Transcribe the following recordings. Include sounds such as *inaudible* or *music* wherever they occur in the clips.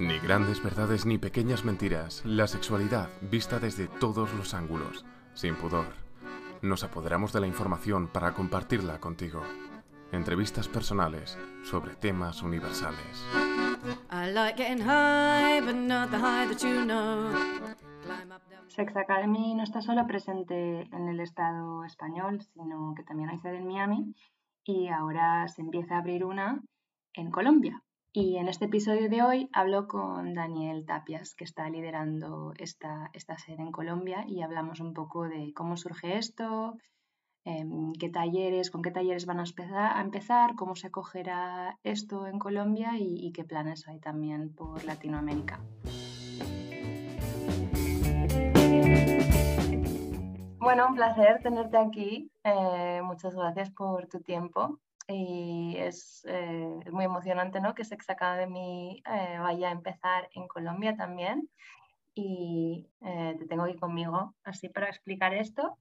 Ni grandes verdades ni pequeñas mentiras, la sexualidad vista desde todos los ángulos, sin pudor. Nos apoderamos de la información para compartirla contigo. Entrevistas personales sobre temas universales. I like getting high, but not the high that you know. Climb up down- Sex Academy no está solo presente en el Estado español, sino que también hay sede en Miami y ahora se empieza a abrir una en Colombia. Y en este episodio de hoy hablo con Daniel Tapias, que está liderando esta, esta sede en Colombia y hablamos un poco de cómo surge esto, em, qué talleres, con qué talleres van a empezar, cómo se acogerá esto en Colombia y, y qué planes hay también por Latinoamérica. Bueno, un placer tenerte aquí. Eh, muchas gracias por tu tiempo. Y es, eh, es muy emocionante ¿no? que Sex Academy eh, vaya a empezar en Colombia también. Y eh, te tengo aquí conmigo así para explicar esto.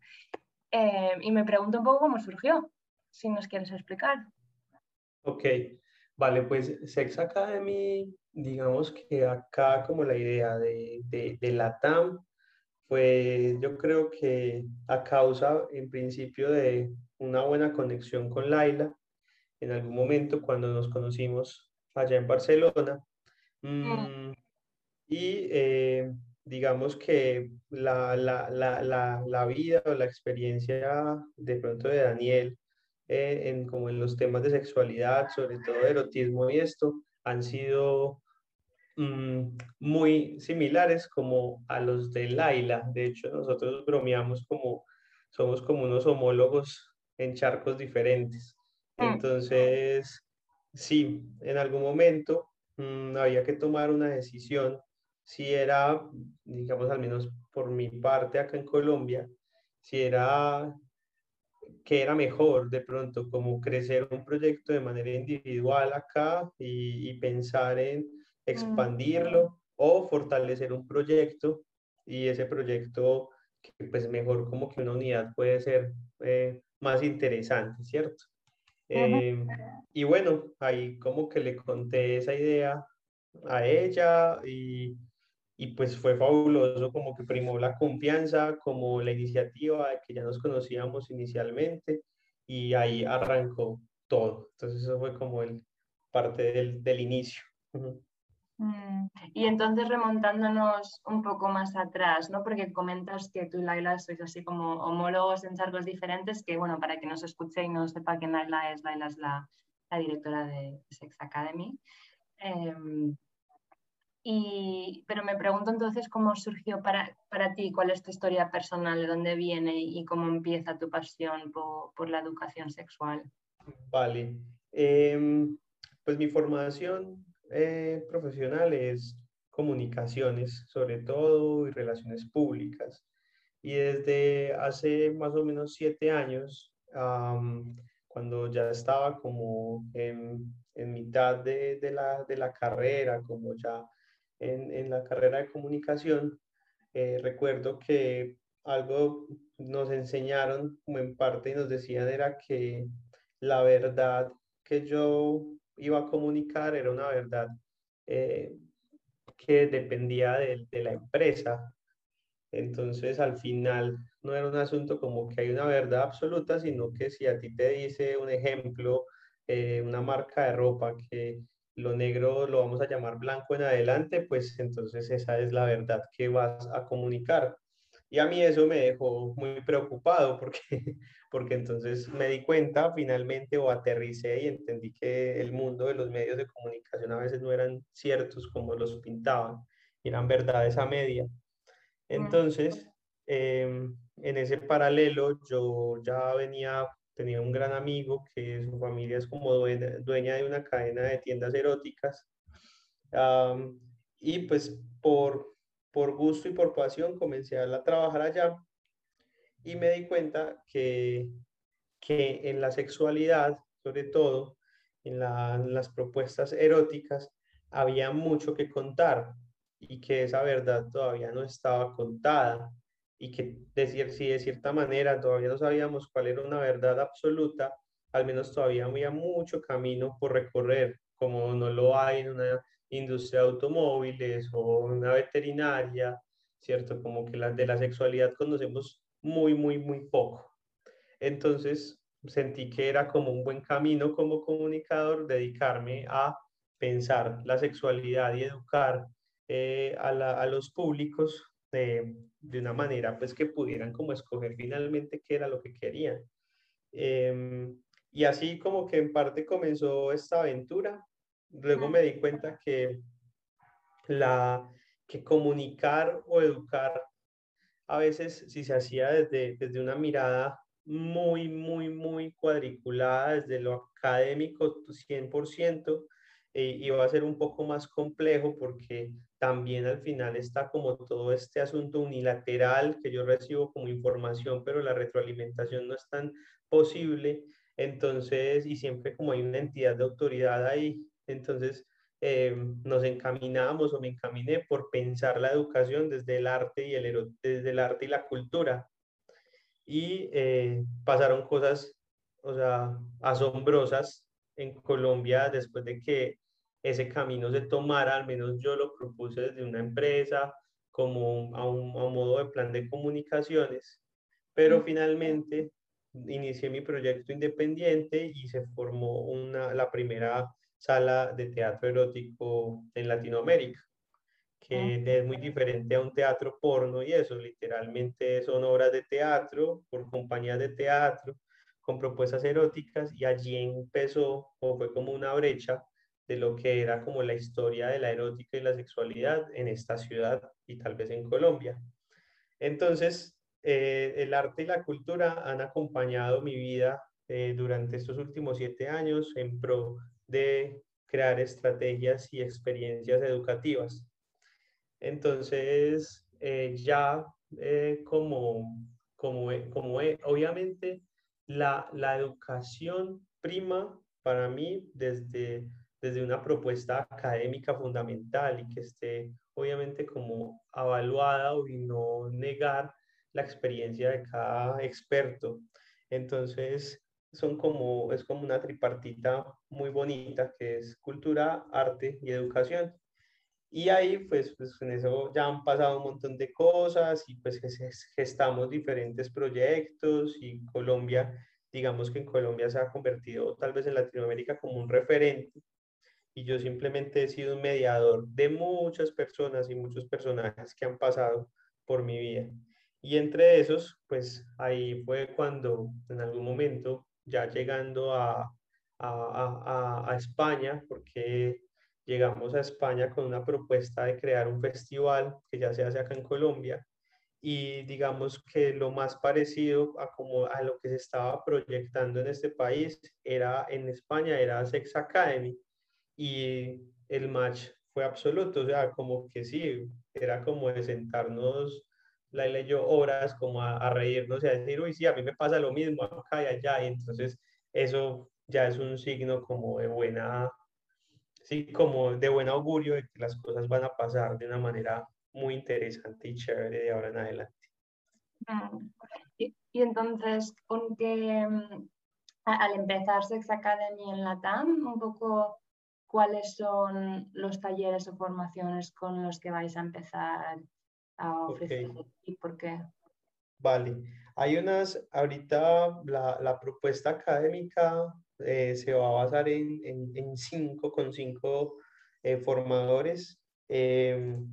Y me pregunto un poco cómo surgió, si nos quieres explicar. Ok, vale, pues Sex Academy, digamos que acá como la idea de, de, de la TAM fue yo creo que a causa en principio de una buena conexión con Laila, en algún momento cuando nos conocimos allá en Barcelona, mm, y eh, digamos que la, la, la, la, la vida o la experiencia de pronto de Daniel eh, en, como en los temas de sexualidad, sobre todo erotismo y esto, han sido mm, muy similares como a los de Laila. De hecho, nosotros bromeamos como somos como unos homólogos en charcos diferentes. Mm. Entonces, sí, en algún momento mm, había que tomar una decisión si era, digamos, al menos por mi parte acá en Colombia, si era que era mejor de pronto como crecer un proyecto de manera individual acá y, y pensar en expandirlo o fortalecer un proyecto y ese proyecto que pues mejor como que una unidad puede ser eh, más interesante, ¿cierto? Eh, y bueno, ahí como que le conté esa idea a ella y, y pues fue fabuloso, como que primó la confianza, como la iniciativa de que ya nos conocíamos inicialmente y ahí arrancó todo. Entonces eso fue como el parte del, del inicio. Ujú. Mm, Y entonces remontándonos un poco más atrás, ¿no? Porque comentas que tú y Laila sois así como homólogos en charcos diferentes, que bueno, para que nos escuche y no sepa quién Laila es, Laila es la, la directora de Sex Academy. Em, y, pero me pregunto entonces cómo surgió para, para ti, cuál es tu historia personal, de dónde viene y cómo empieza tu pasión por, por la educación sexual. Vale. Em, pues mi formación eh, profesional es comunicaciones, sobre todo, y relaciones públicas. Y desde hace más o menos siete años, cuando ya estaba como en, mitad de, de la, de la carrera, como ya en, en la carrera de comunicación, eh, recuerdo que algo nos enseñaron como en parte nos decían era que la verdad que yo iba a comunicar era una verdad eh, que dependía de, la empresa. Entonces, al final, no era un asunto como que hay una verdad absoluta, sino que si a ti te dice un ejemplo, eh, una marca de ropa que lo negro lo vamos a llamar blanco en adelante, pues entonces esa es la verdad que vas a comunicar. Y a mí eso me dejó muy preocupado porque, *laughs* porque entonces me di cuenta finalmente o aterricé y entendí que el mundo de los medios de comunicación a veces no eran ciertos como los pintaban, eran verdades a media. Entonces, eh, en ese paralelo yo ya venía, tenía un gran amigo que su familia es como dueña, dueña de una cadena de tiendas eróticas. Am, y pues por, por gusto y por pasión comencé a trabajar allá y me di cuenta que, que en la sexualidad, sobre todo en las propuestas eróticas, había mucho que contar y que esa verdad todavía no estaba contada y que decir, si de cierta manera todavía no sabíamos cuál era una verdad absoluta, al menos todavía había mucho camino por recorrer, como no lo hay en una industria de automóviles o una veterinaria, ¿cierto? Como que la, de la sexualidad conocemos muy, muy, muy poco. Entonces, sentí que era como un buen camino como comunicador dedicarme a pensar la sexualidad y educar eh, a, los públicos de, una manera pues que pudieran como escoger finalmente qué era lo que querían. Em, y así como que en parte comenzó esta aventura. Luego me di cuenta que la que comunicar o educar a veces si se hacía desde, desde una mirada muy, muy, muy cuadriculada, desde lo académico 100%, eh, iba a ser un poco más complejo porque también al final está como todo este asunto unilateral que yo recibo como información, pero la retroalimentación no es tan posible. Entonces, y siempre como hay una entidad de autoridad ahí, entonces eh, nos encaminamos o me encaminé por pensar la educación desde el arte y, el, desde el arte y la cultura. Y eh, pasaron cosas, o sea, asombrosas en Colombia después de que ese camino se tomara, al menos yo lo propuse desde una empresa, como a un, a un modo de plan de comunicaciones, pero finalmente inicié mi proyecto independiente y se formó una, la primera sala de teatro erótico en Latinoamérica, que es muy diferente a un teatro porno y eso, literalmente son obras de teatro por compañías de teatro con propuestas eróticas y allí empezó o fue como una brecha de lo que era como la historia de la erótica y la sexualidad en esta ciudad y tal vez en Colombia. Entonces, eh, el arte y la cultura han acompañado mi vida eh, durante estos últimos siete años en pro de crear estrategias y experiencias educativas. Entonces, eh, ya como, como, como obviamente la, la educación prima para mí desde, desde una propuesta académica fundamental y que esté obviamente como avaluada y no negar la experiencia de cada experto. Entonces, son como, es como una tripartita muy bonita que es cultura, arte y educación. Y ahí, pues, pues en eso ya han pasado un montón de cosas y pues gestamos diferentes proyectos y Colombia, digamos que en Colombia se ha convertido tal vez en Latinoamérica como un referente y yo simplemente he sido un mediador de muchas personas y muchos personajes que han pasado por mi vida. Y entre esos, pues ahí fue cuando en algún momento, ya llegando a, a, a, España, porque llegamos a España con una propuesta de crear un festival que ya se hace acá en Colombia, y digamos que lo más parecido a, como a lo que se estaba proyectando en este país era en España, era Sex Academy, y el match fue absoluto, o sea, como que sí, era como de sentarnos la leyó horas como a, reírnos y a decir, uy, sí, a mí me pasa lo mismo acá y allá, y entonces eso ya es un signo como de buena, sí, como de buen augurio de que las cosas van a pasar de una manera muy interesante y chévere de ahora en adelante. Mm. Y, entonces, con que mm, al empezar Sex Academy en la TAM, un poco cuáles son los talleres o formaciones con los que vais a empezar a ofrecer y por qué. Vale, hay unas, ahorita la, la propuesta académica eh, se va a basar en, en, en cinco, con cinco eh, formadores. Em,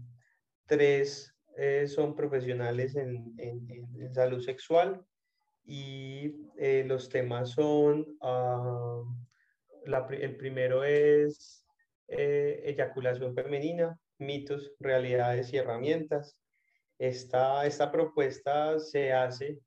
tres eh, son profesionales en, en, salud sexual y los temas son, uh, la, el primero es eyaculación femenina, mitos, realidades y herramientas. Esta, esta propuesta se hace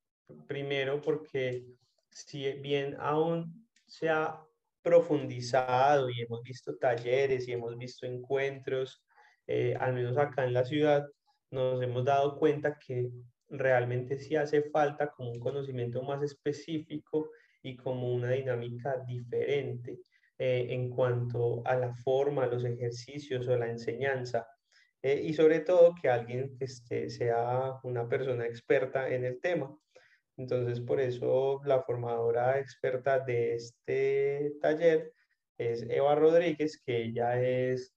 primero porque si bien aún se ha profundizado y hemos visto talleres y hemos visto encuentros, eh, al menos acá en la ciudad, nos hemos dado cuenta que realmente sí hace falta como un conocimiento más específico y como una dinámica diferente eh, en cuanto a la forma, los ejercicios o la enseñanza. Eh, y sobre todo que alguien este, sea una persona experta en el tema. Entonces, por eso la formadora experta de este taller es Eva Rodríguez, que ella es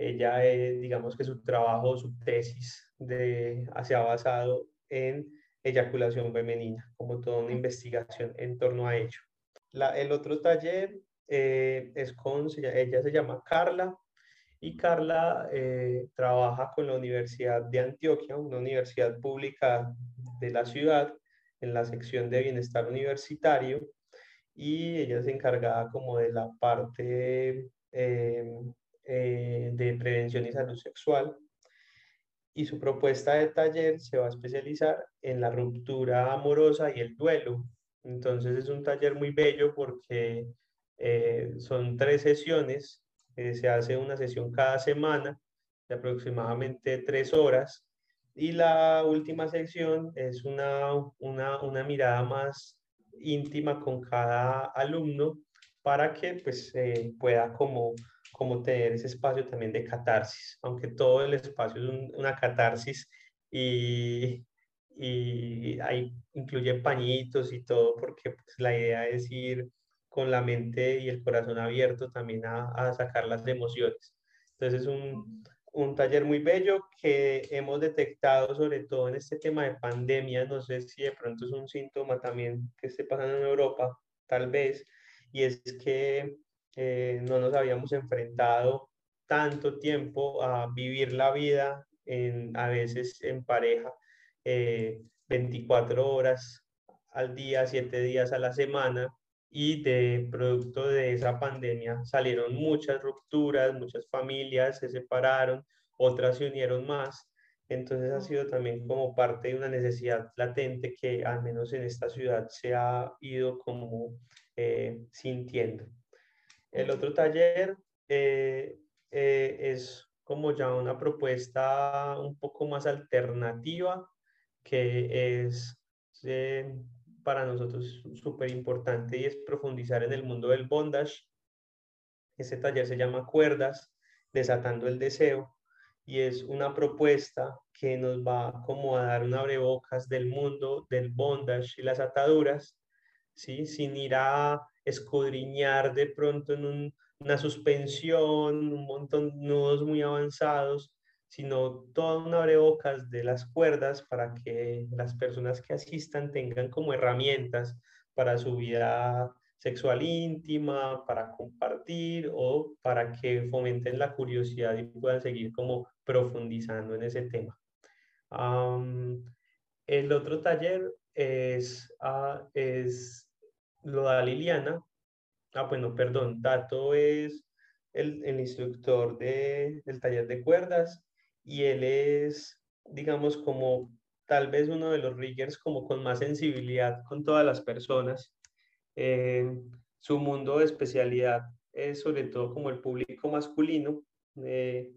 ella, digamos que su trabajo, su tesis de, se ha basado en eyaculación femenina, como toda una investigación en torno a ello. La, el otro taller eh, es con, ella se llama Carla, y Carla eh, trabaja con la Universidad de Antioquia, una universidad pública de la ciudad, en la sección de bienestar universitario, y ella es encargada como de la parte eh, eh, de prevención y salud sexual. Y su propuesta de taller se va a especializar en la ruptura amorosa y el duelo. Entonces es un taller muy bello porque son tres sesiones se hace una sesión cada semana de aproximadamente tres horas. Y la última sección es una, una, una mirada más íntima con cada alumno para que pues eh, pueda como, como tener ese espacio también de catarsis, aunque todo el espacio es una catarsis y, y ahí incluye pañitos y todo porque pues, la idea es ir con la mente y el corazón abierto también a, sacar las emociones. Entonces es un, un, taller muy bello que hemos detectado sobre todo en este tema de pandemia, no sé si de pronto es un síntoma también que esté pasando en Europa, tal vez, y es que eh, no nos habíamos enfrentado tanto tiempo a vivir la vida en, a veces en pareja, 24 eh, horas al día, 7 días a la semana, y de producto de esa pandemia salieron muchas rupturas, muchas familias se separaron, otras se unieron más. Entonces ha sido también como parte de una necesidad latente que al menos en esta ciudad se ha ido como eh, sintiendo. El otro taller eh, eh, es como ya una propuesta un poco más alternativa que es para nosotros súper importante y es profundizar en el mundo del bondage. Este taller se llama Cuerdas, desatando el deseo y es una propuesta que nos va como a dar un abrebocas del mundo del bondage y las ataduras, ¿sí? sin ir a escudriñar de pronto en una suspensión, un montón de nudos muy avanzados, sino toda una abrebocas de las cuerdas para que las personas que asistan tengan como herramientas para su vida sexual íntima, para compartir o para que fomenten la curiosidad y puedan seguir como profundizando en ese tema. el otro taller es, uh, es lo da Liliana. Ah, bueno, perdón, Tato es el, el instructor de, del taller de cuerdas y él es, digamos, como tal vez uno de los riggers como con más sensibilidad con todas las personas. Eh, su mundo de especialidad es sobre todo como el público masculino eh,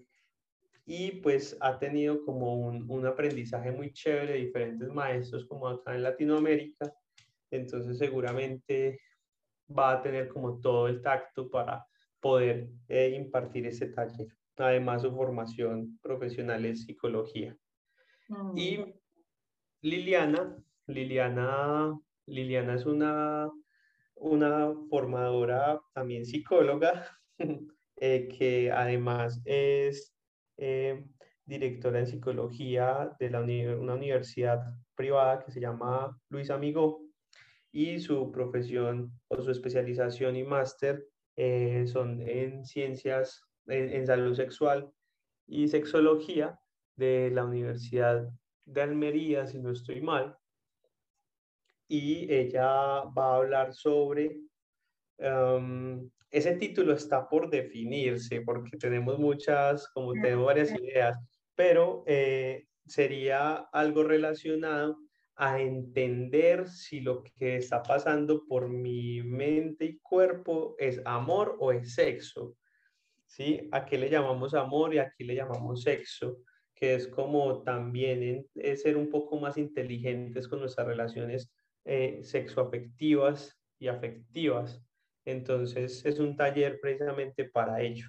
y pues ha tenido como un, un, aprendizaje muy chévere de diferentes maestros como acá en Latinoamérica. Entonces seguramente va a tener como todo el tacto para poder eh, impartir ese taller. Además, su formación profesional es psicología. Y mm. Liliana, Liliana, Liliana es una, una formadora también psicóloga, *laughs* eh, que además es eh, directora en psicología de la una universidad privada que se llama Luis Amigo y su profesión o su especialización y máster eh, son en ciencias en, salud sexual y sexología de la Universidad de Almería, si no estoy mal. Y ella va a hablar sobre, um, ese título está por definirse porque tenemos muchas, como tengo varias ideas, pero eh, sería algo relacionado a entender si lo que está pasando por mi mente y cuerpo es amor o es sexo. ¿Sí? Aquí le llamamos amor y aquí le llamamos sexo, que es como también ser un poco más inteligentes con nuestras relaciones eh, sexoafectivas y afectivas. Entonces es un taller precisamente para ello.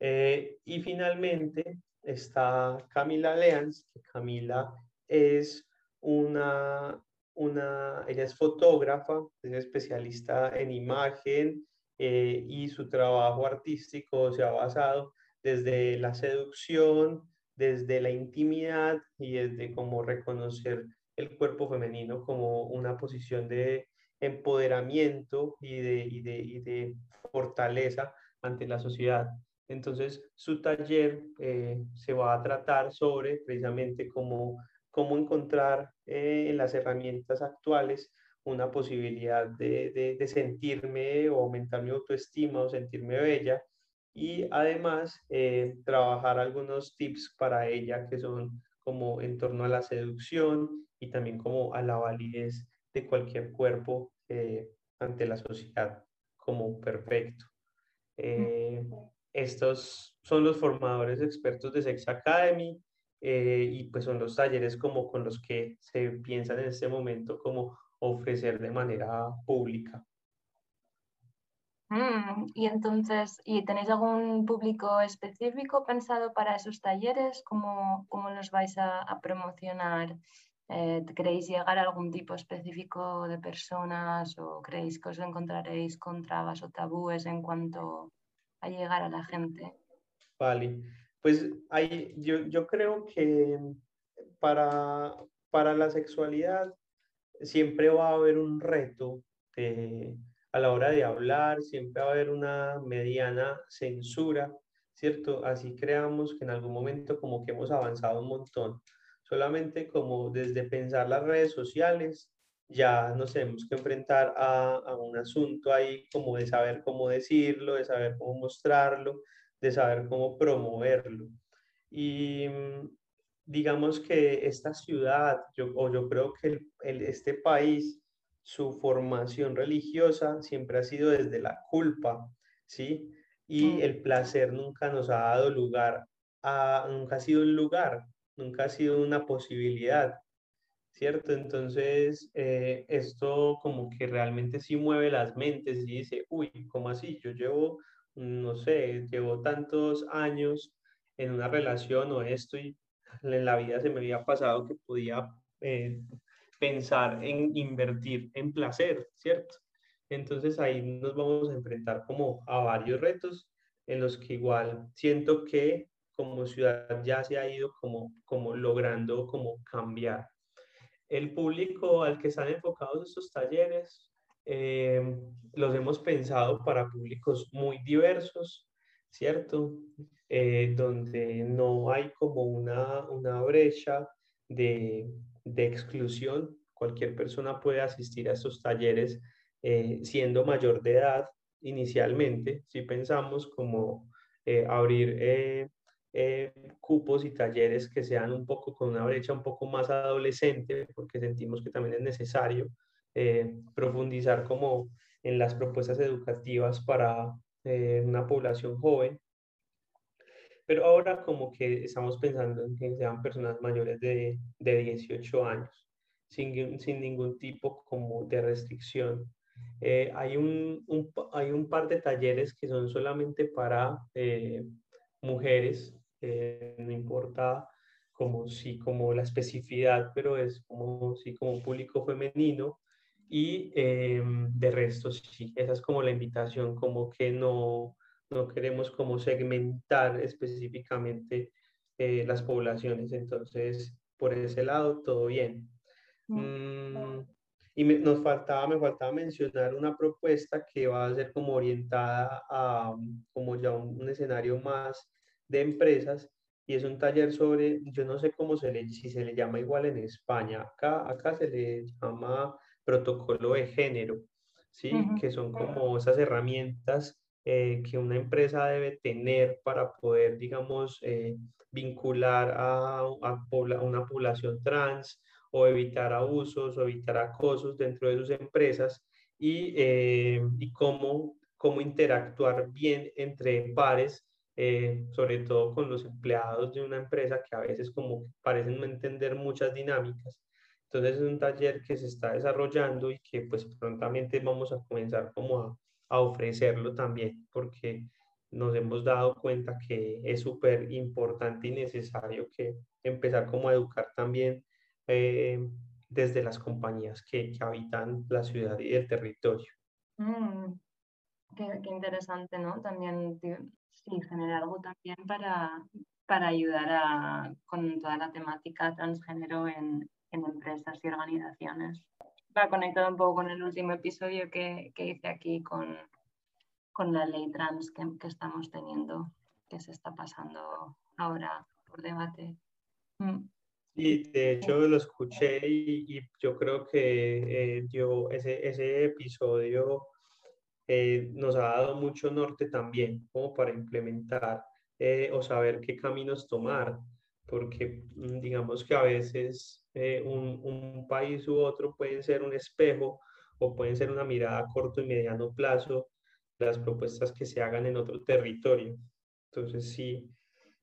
Eh, y finalmente está Camila Leans, que Camila es una, una, ella es fotógrafa, es especialista en imagen, eh, y su trabajo artístico se ha basado desde la seducción, desde la intimidad y desde cómo reconocer el cuerpo femenino como una posición de empoderamiento y de, y de, y de fortaleza ante la sociedad. Entonces, su taller eh, se va a tratar sobre precisamente cómo, cómo encontrar eh, en las herramientas actuales una posibilidad de, de, de, sentirme o aumentar mi autoestima o sentirme bella y además eh, trabajar algunos tips para ella que son como en torno a la seducción y también como a la validez de cualquier cuerpo eh, ante la sociedad como perfecto. Eh, estos son los formadores expertos de Sex Academy y pues son los talleres como con los que se piensan en este momento como ofrecer de manera pública. Mm, y entonces, ¿y tenéis algún público específico pensado para esos talleres? ¿Cómo, cómo los vais a, a promocionar? Eh, ¿Queréis llegar a algún tipo específico de personas o creéis que os encontraréis con trabas o tabúes en cuanto a llegar a la gente? Vale, pues hay, yo, yo creo que para, para la sexualidad siempre va a haber un reto de a la hora de hablar, siempre va a haber una mediana censura, ¿cierto? Así creamos que en algún momento como que hemos avanzado un montón. Solamente como desde pensar las redes sociales, ya nos tenemos que enfrentar a, a un asunto ahí como de saber cómo decirlo, de saber cómo mostrarlo, de saber cómo promoverlo. Y mm, digamos que esta ciudad, yo, o yo creo que el, el, este país, su formación religiosa siempre ha sido desde la culpa, ¿sí? Y mm. el placer nunca nos ha dado lugar a, nunca ha sido un lugar, nunca ha sido una posibilidad, ¿cierto? Entonces, eh, esto como que realmente sí mueve las mentes y dice, uy, ¿cómo así? Yo llevo, no sé, llevo tantos años en una relación o esto y en la vida se me había pasado que podía eh, pensar en invertir en placer, ¿cierto? Entonces ahí nos vamos a enfrentar como a varios retos en los que igual siento que como ciudad ya se ha ido como, como logrando como cambiar. El público al que están enfocados estos talleres eh, los hemos pensado para públicos muy diversos, ¿cierto? Eh, donde no hay como una, una brecha de, de exclusión. Cualquier persona puede asistir a estos talleres eh, siendo mayor de edad inicialmente, si pensamos como eh, abrir eh, cupos y talleres que sean un poco con una brecha un poco más adolescente, porque sentimos que también es necesario profundizar como en las propuestas educativas para una población joven pero ahora como que estamos pensando en que sean personas mayores de, de 18 años, sin, sin, ningún tipo como de restricción. Eh, hay, un, un, hay un par de talleres que son solamente para eh, mujeres, eh, no importa como si como la especificidad, pero es como si como público femenino y de resto sí, esa es como la invitación, como que no, no queremos como segmentar específicamente eh, las poblaciones. Entonces, por ese lado, todo bien. Mm, y me, nos faltaba, me faltaba mencionar una propuesta que va a ser como orientada a como ya un, escenario más de empresas y es un taller sobre, yo no sé cómo se le, si se le llama igual en España, acá, acá se le llama protocolo de género, ¿sí? Que son como esas herramientas eh, que una empresa debe tener para poder, digamos, eh, vincular a, a, una población trans o evitar abusos o evitar acosos dentro de sus empresas y, eh, y cómo, cómo interactuar bien entre pares, sobre todo con los empleados de una empresa que a veces como parecen no entender muchas dinámicas. Entonces es un taller que se está desarrollando y que pues prontamente vamos a comenzar como a, a ofrecerlo también, porque nos hemos dado cuenta que es súper importante y necesario que empezar como a educar también eh, desde las compañías que, que, habitan la ciudad y el territorio. Mm, qué, qué, interesante, ¿no? También sí, generar algo también para, para ayudar a, con toda la temática transgénero en, en empresas y organizaciones. Va conectado un poco con el último episodio que, que hice aquí con, con la ley trans que, que, estamos teniendo, que se está pasando ahora por debate. Mm. Sí, de hecho lo escuché y, y yo creo que eh, yo, ese, ese episodio eh, nos ha dado mucho norte también como para implementar eh, o saber qué caminos tomar, porque mm, digamos que a veces eh, un, un, país u otro pueden ser un espejo o pueden ser una mirada a corto y mediano plazo las propuestas que se hagan en otro territorio. Entonces sí,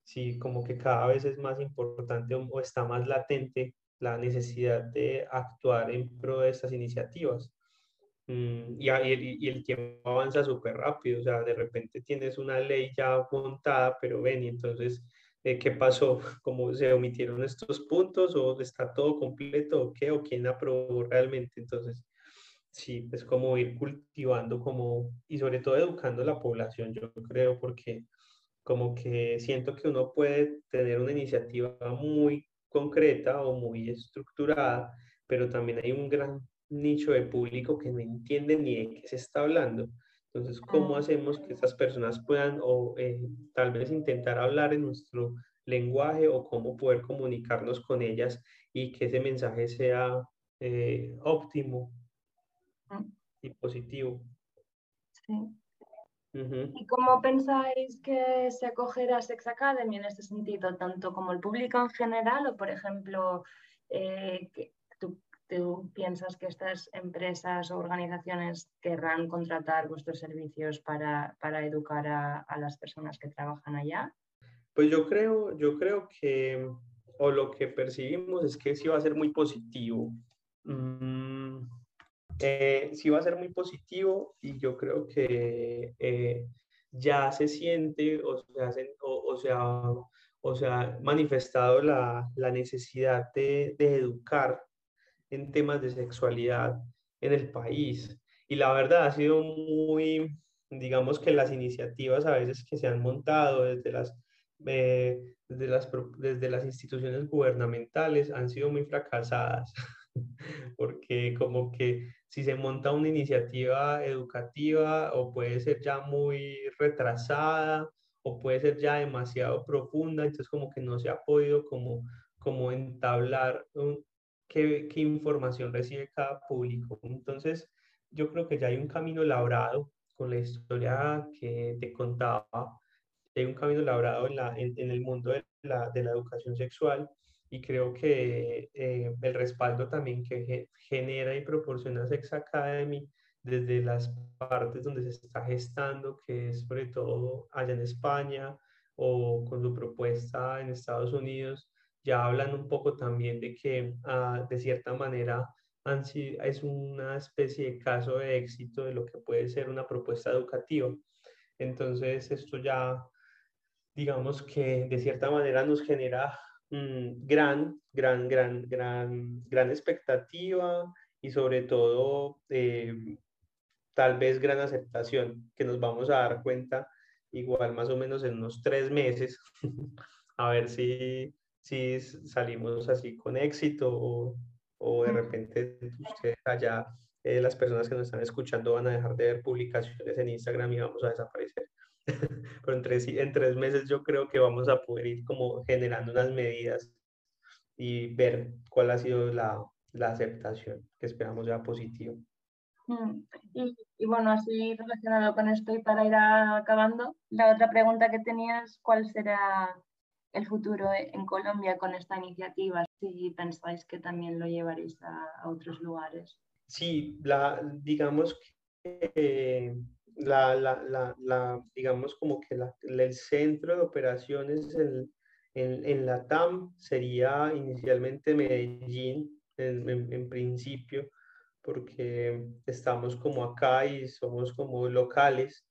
sí, como que cada vez es más importante o está más latente la necesidad de actuar en pro de estas iniciativas. Mm, y, y, el tiempo avanza súper rápido, o sea, de repente tienes una ley ya montada, pero ven, y entonces, eh, ¿qué pasó? ¿Cómo se omitieron estos puntos? ¿O está todo completo? ¿O qué? ¿O quién aprobó realmente? Entonces, sí, es como ir cultivando como, y sobre todo educando a la población, yo creo, porque como que siento que uno puede tener una iniciativa muy concreta o muy estructurada, pero también hay un gran nicho de público que no entiende ni de qué se está hablando. Entonces, ¿cómo hacemos que estas personas puedan o eh, tal vez intentar hablar en nuestro lenguaje o cómo poder comunicarnos con ellas y que ese mensaje sea eh, óptimo y positivo? Sí. ¿Y cómo pensáis que se acogerá Sex Academy en este sentido, tanto como el público en general o, por ejemplo, eh, ¿Tú piensas que estas empresas o organizaciones querrán contratar vuestros servicios para, para educar a, las personas que trabajan allá? Pues yo creo, yo creo que, o lo que percibimos es que sí va a ser muy positivo. Mm, eh, sí va a ser muy positivo y yo creo que eh, ya se siente o se, o, o sea, o sea, manifestado la, la necesidad de, de educar en temas de sexualidad en el país. Y la verdad ha sido muy, digamos que las iniciativas a veces que se han montado desde las, eh, desde las, desde las instituciones gubernamentales han sido muy fracasadas, *laughs* porque como que si se monta una iniciativa educativa o puede ser ya muy retrasada o puede ser ya demasiado profunda, entonces como que no se ha podido como, como entablar un, qué, información recibe cada público. Entonces, yo creo que ya hay un camino labrado con la historia que te contaba, hay un camino labrado en, la, en, el mundo de la, de la, educación sexual y creo que eh, el respaldo también que genera y proporciona Sex Academy desde las partes donde se está gestando, que es sobre todo allá en España o con su propuesta en Estados Unidos, ya hablan un poco también de que ah, de cierta manera es una especie de caso de éxito de lo que puede ser una propuesta educativa. Entonces esto ya, digamos que de cierta manera nos genera gran, gran, gran, gran, gran expectativa y sobre todo eh, tal vez gran aceptación que nos vamos a dar cuenta igual más o menos en unos tres meses *laughs* a ver si si salimos así con éxito o, o de repente ustedes allá, eh, las personas que nos están escuchando van a dejar de ver publicaciones en Instagram y vamos a desaparecer. *laughs* Pero en tres, en tres meses yo creo que vamos a poder ir como generando unas medidas y ver cuál ha sido la, la aceptación que esperamos ya positiva. Mm, y, y, bueno, así relacionado con esto y para ir acabando, la otra pregunta que tenías, ¿cuál será el futuro en Colombia con esta iniciativa, si pensáis que también lo llevaréis a, otros lugares. Sí, la, digamos que la, la, la, digamos como que el centro de operaciones en, en, en, la TAM sería inicialmente Medellín, en, en, principio, porque estamos como acá y somos como locales.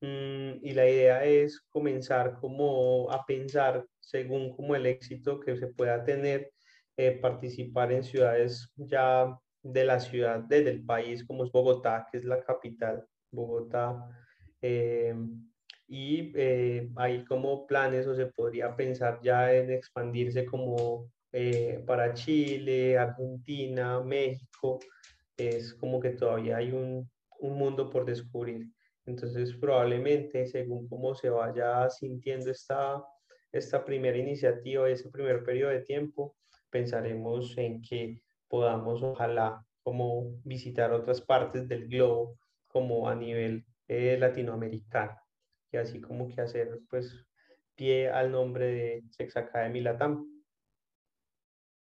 Mm, y la idea es comenzar como a pensar según como el éxito que se pueda tener, eh, participar en ciudades ya de la ciudad, desde el país, como es Bogotá, que es la capital, Bogotá, eh, y eh, hay como planes o se podría pensar ya en expandirse como eh, para Chile, Argentina, México, es como que todavía hay un, un mundo por descubrir. Entonces, probablemente, según cómo se vaya sintiendo esta, esta primera iniciativa, ese primer periodo de tiempo, pensaremos en que podamos, ojalá, como visitar otras partes del globo, como a nivel eh, latinoamericano, y así como que hacer, pues, pie al nombre de Sex Academy Latam.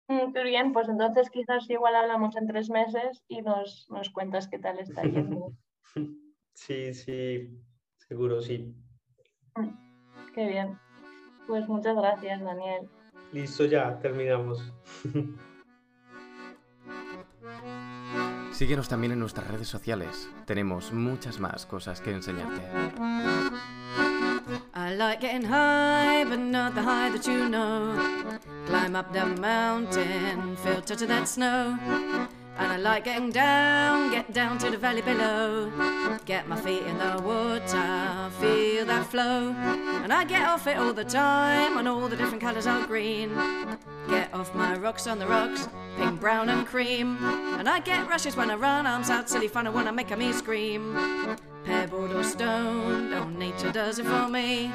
Mm, qué bien, pues entonces quizás igual hablamos en tres meses y nos, nos cuentas qué tal está yendo. *laughs* Sí, sí, seguro sí. Mm, qué bien. Pues muchas gracias, Daniel. Listo, ya terminamos. Síguenos también en nuestras redes sociales. Tenemos muchas más cosas que enseñarte. I like getting high, but not the high that you know. Climb up the mountain, feel touch of that snow. And I like getting down, get down to the valley below. Get my feet in the water, feel that flow. And I get off it all the time on all the different colours are green. Get off my rocks on the rocks, pink, brown, and cream. And I get rushes when I run, arms out, silly fun, and wanna make a me scream. Pebbled or stone, oh, nature does it for me.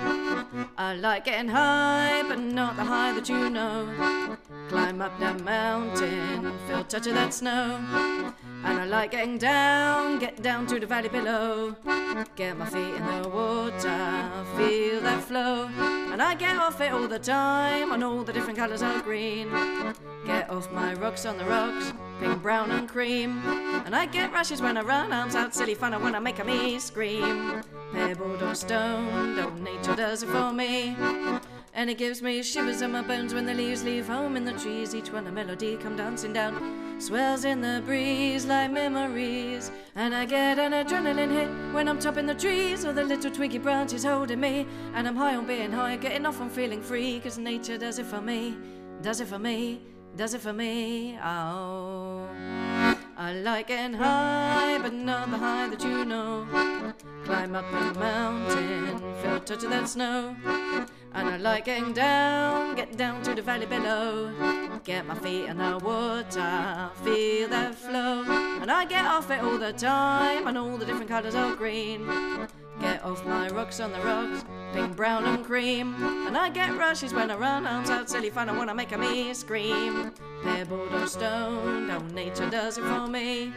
I like getting high, but not the high that you know. Climb up that mountain, feel touch of that snow. And I like getting down, get down to the valley below. Get my feet in the water, feel that flow. And I get off it all the time on all the different colours of green. Get off my rocks on the rocks, pink, brown, and cream. And I get rushes when I run, arms out, silly fun, I make a me scream. Pebbled or stoned, oh, nature does it for me. And it gives me shivers in my bones when the leaves leave home in the trees. Each one a melody come dancing down, swells in the breeze like memories. And I get an adrenaline hit when I'm topping the trees, or the little twiggy branches holding me. And I'm high on being high, getting off on feeling free, cause nature does it for me, does it for me, does it for me. Oh. I like getting high, but not the high that you know. Climb up a mountain, feel touch of that snow. And I like getting down, get down to the valley below. Get my feet in the water, feel that flow. And I get off it all the time, and all the different colours are green. Get off my rocks on the rocks, pink, brown, and cream. And I get rushes when I run, arms out, silly fun, I wanna make a me scream. Pebbled or stone, oh, nature does it for me.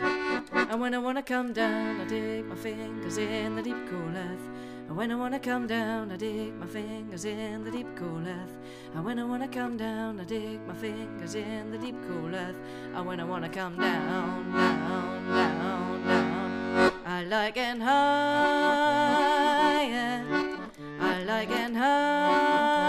And when I wanna come down, I dig my fingers in the deep cool earth. And when I wanna come down, I dig my fingers in the deep cool earth. And when I wanna come down, I dig my fingers in the deep cool earth. And when I wanna come down, down, down, down. I like getting higher. I like getting higher.